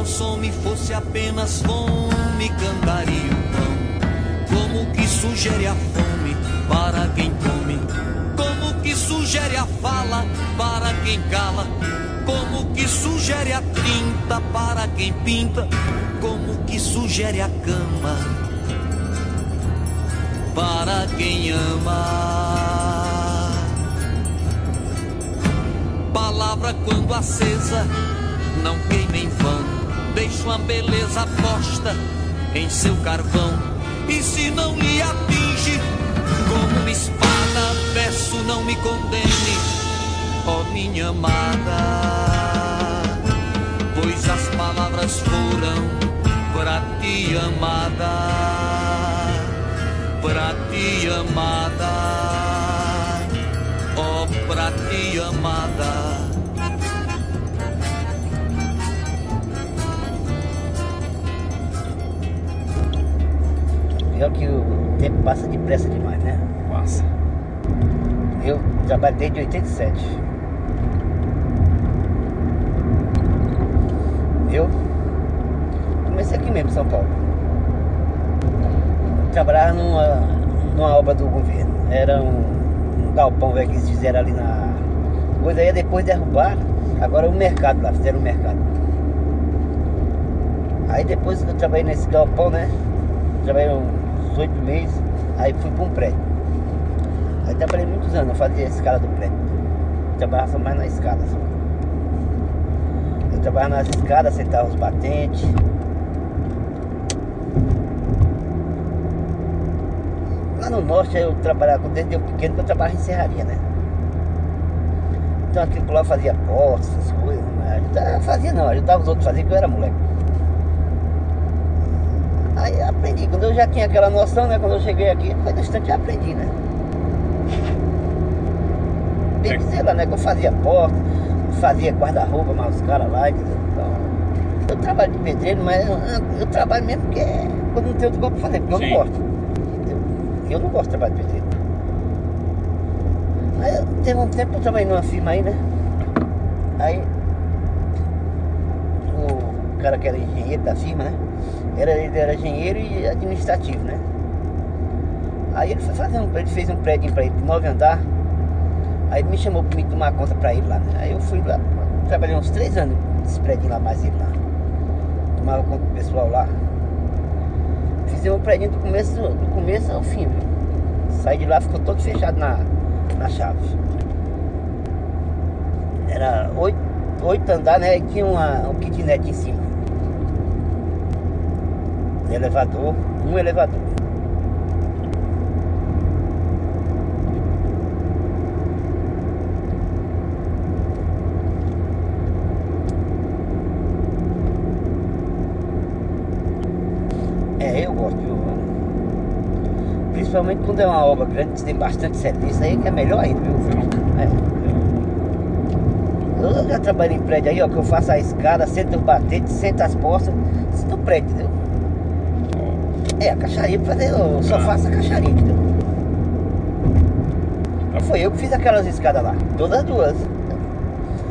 consome fosse apenas fome, cantaria o pão. Como que sugere a fome para quem come? Como que sugere a fala para quem cala? Como que sugere a trinta para quem pinta? Como que sugere a cama para quem ama? Palavra quando acesa não queima em vão. Deixa uma beleza posta em seu carvão. E se não lhe atinge como uma espada, peço não me condene, ó oh minha amada. Pois as palavras foram pra ti, amada. Pra ti, amada. Ó oh, pra ti, amada. Pior que o tempo passa depressa demais, né? Passa. Eu trabalho desde 87. Eu comecei aqui mesmo, São Paulo. Trabalhava numa, numa obra do governo. Era um, um galpão velho que eles fizeram ali na. Coisa aí depois derrubar. Agora é um mercado lá, fizeram um mercado. Aí depois que eu trabalhei nesse galpão, né? Trabalhei um 18 meses, aí fui para um prédio. Aí trabalhei muitos anos, eu fazia a escala do prédio. Eu trabalhava mais na escada só. Eu trabalhava nas escadas, sentava os batentes. Lá no norte eu trabalhava, desde eu pequeno que eu trabalhava em serraria, né? Então aquilo lá fazia portas, essas coisas, mas fazia não, ajudava os outros a fazer que eu era moleque. Aí aprendi, quando eu já tinha aquela noção, né? Quando eu cheguei aqui, foi no instante eu aprendi, né? Tem que dizer lá, né? Que eu fazia porta, fazia guarda-roupa, mas os caras lá, entendeu? Então, eu trabalho de pedreiro, mas eu, eu trabalho mesmo porque quando não tem outro coisa pra fazer, porque Sim. eu não gosto. Eu, eu não gosto de trabalhar de pedreiro. Aí teve um tempo que eu trabalhei numa firma aí, né? Aí o cara que era engenheiro da firma, né? Era, ele era engenheiro e administrativo, né? Aí ele foi fazer um, ele fez um prédio para ele de nove andar. Aí ele me chamou para me tomar conta para ele lá, né? Aí eu fui lá, trabalhei uns três anos nesse prédio lá, mais ele lá. Tomava conta do pessoal lá. Fizemos um prédio do começo, do começo ao fim, viu? Saí de lá, ficou todo fechado na, na chave. Era oito, oito andares, né? E tinha uma, um kitnet em cima elevador, um elevador. É, eu gosto, viu? Principalmente quando é uma obra grande, que tem bastante serviço, aí que é melhor ainda, viu? É. Eu já trabalhei em prédio aí, ó, que eu faço a escada, sento o batente, sento as portas, no prédio, entendeu? É, a caixaria pra fazer, eu só faço a caixaria, entendeu? Não foi eu que fiz aquelas escadas lá, todas duas.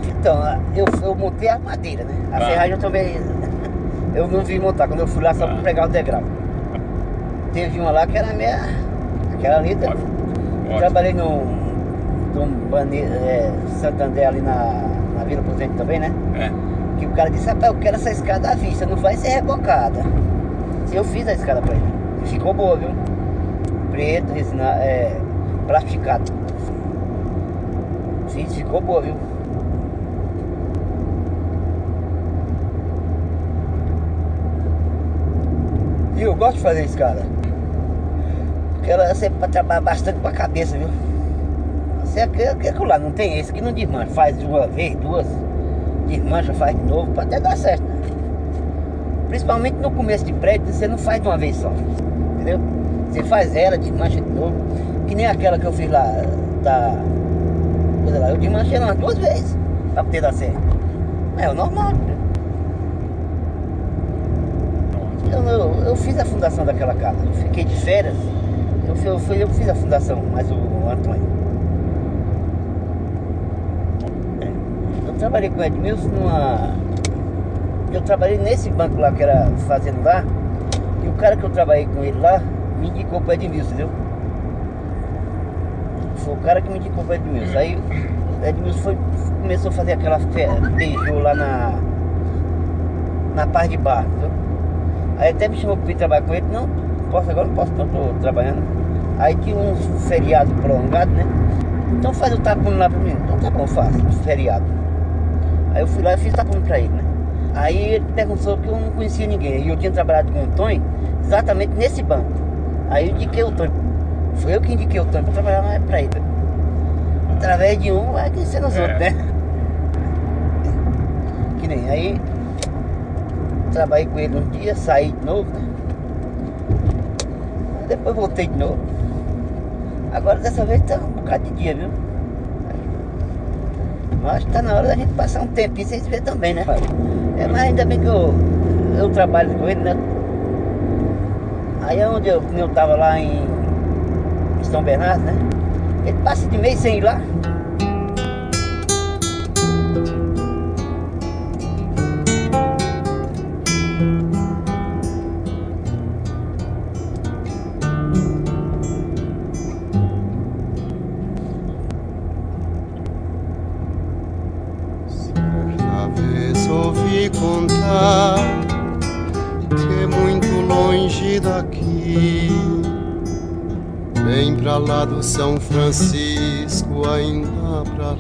Então, eu, eu montei a madeira, né? A ah. ferragem eu também. Eu não vi montar, quando eu fui lá só ah. pra pegar o degrau. Teve uma lá que era minha. Aquela ali. Ótimo. Trabalhei no. no Bane, é, Santander ali na, na Vila Prudente também, né? É. Que o cara disse, rapaz, eu quero essa escada à vista, não vai ser rebocada. Eu fiz a escada pra ele. Ficou boa, viu? Preto, resina, é, plastificado. Fiz, ficou boa, viu? E eu gosto de fazer escada. Porque ela é sempre pra trabalhar bastante com a cabeça, viu? Você quer que lá não tem esse que não desmancha. Faz uma vez, duas, desmancha, faz de novo, pode até dar certo. Principalmente no começo de prédio, você não faz de uma vez só. Entendeu? Você faz ela, desmancha de novo. Que nem aquela que eu fiz lá da. Coisa lá, eu desmanchei umas duas vezes pra poder dar certo. É o normal. Né? Eu, eu, eu, fiz a fundação daquela casa. Eu fiquei de férias. Eu, eu, eu fiz a fundação, mas o, o Antônio. É. Eu trabalhei com o Edmilson numa eu trabalhei nesse banco lá que era fazendo lá, e o cara que eu trabalhei com ele lá me indicou para Edmilson, entendeu? Foi o cara que me indicou para Edmilson. Aí Edmilson foi, começou a fazer aquela beijou lá na. na parte de bar, entendeu? Aí até me chamou para ir trabalhar com ele, não, posso agora, não posso, não, tô trabalhando. Aí tinha um feriado prolongado, né? Então faz o tapume lá pra mim. Então tá bom, faço, feriado. Aí eu fui lá e fiz tapume pra ele, né? Aí ele perguntou que eu não conhecia ninguém. E eu tinha trabalhado com o Tonho exatamente nesse banco. Aí eu indiquei o Tonho. Foi eu que indiquei o Tonho pra trabalhar mais pra ele. Através de um, vai conhecer nos é. outros, né? Que nem aí. Trabalhei com ele um dia, saí de novo, né? depois voltei de novo. Agora dessa vez tá um bocado de dia, viu? Acho que tá na hora da gente passar um tempinho sem se ver também, né? É, mas ainda bem que eu, eu trabalho com ele, né? Aí é onde eu, eu tava lá em São Bernardo, né? Ele passa de mês sem ir lá. Lá do São Francisco, ainda pra lá.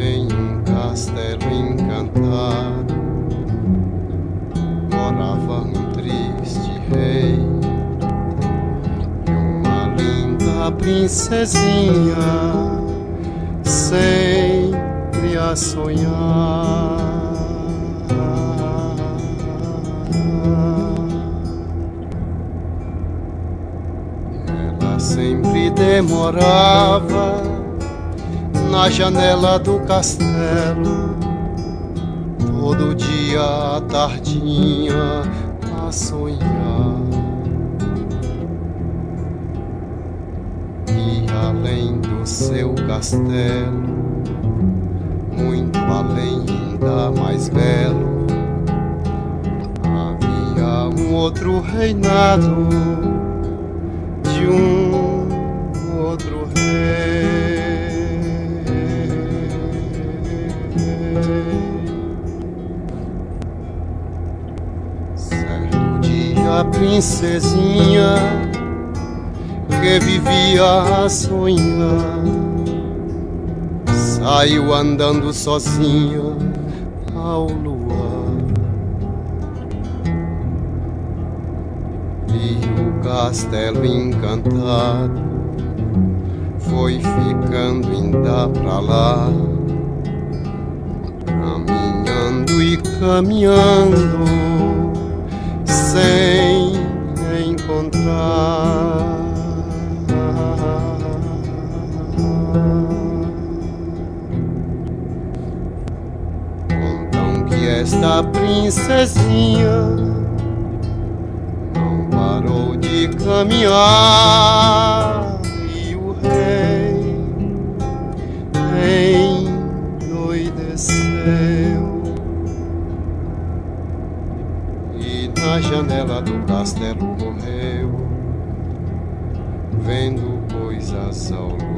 Em um castelo encantado morava um triste rei e uma linda princesinha sempre a sonhar. Demorava na janela do castelo, todo dia à tardinha a sonhar. E além do seu castelo, muito além, ainda mais belo, havia um outro reinado de um Certo dia a princesinha que vivia a sonhar saiu andando sozinha ao luar. E o castelo encantado foi ficando ainda pra lá, caminhando e caminhando sem encontrar. Contam que esta princesinha não parou de caminhar castelo correu, vendo coisas ao luar.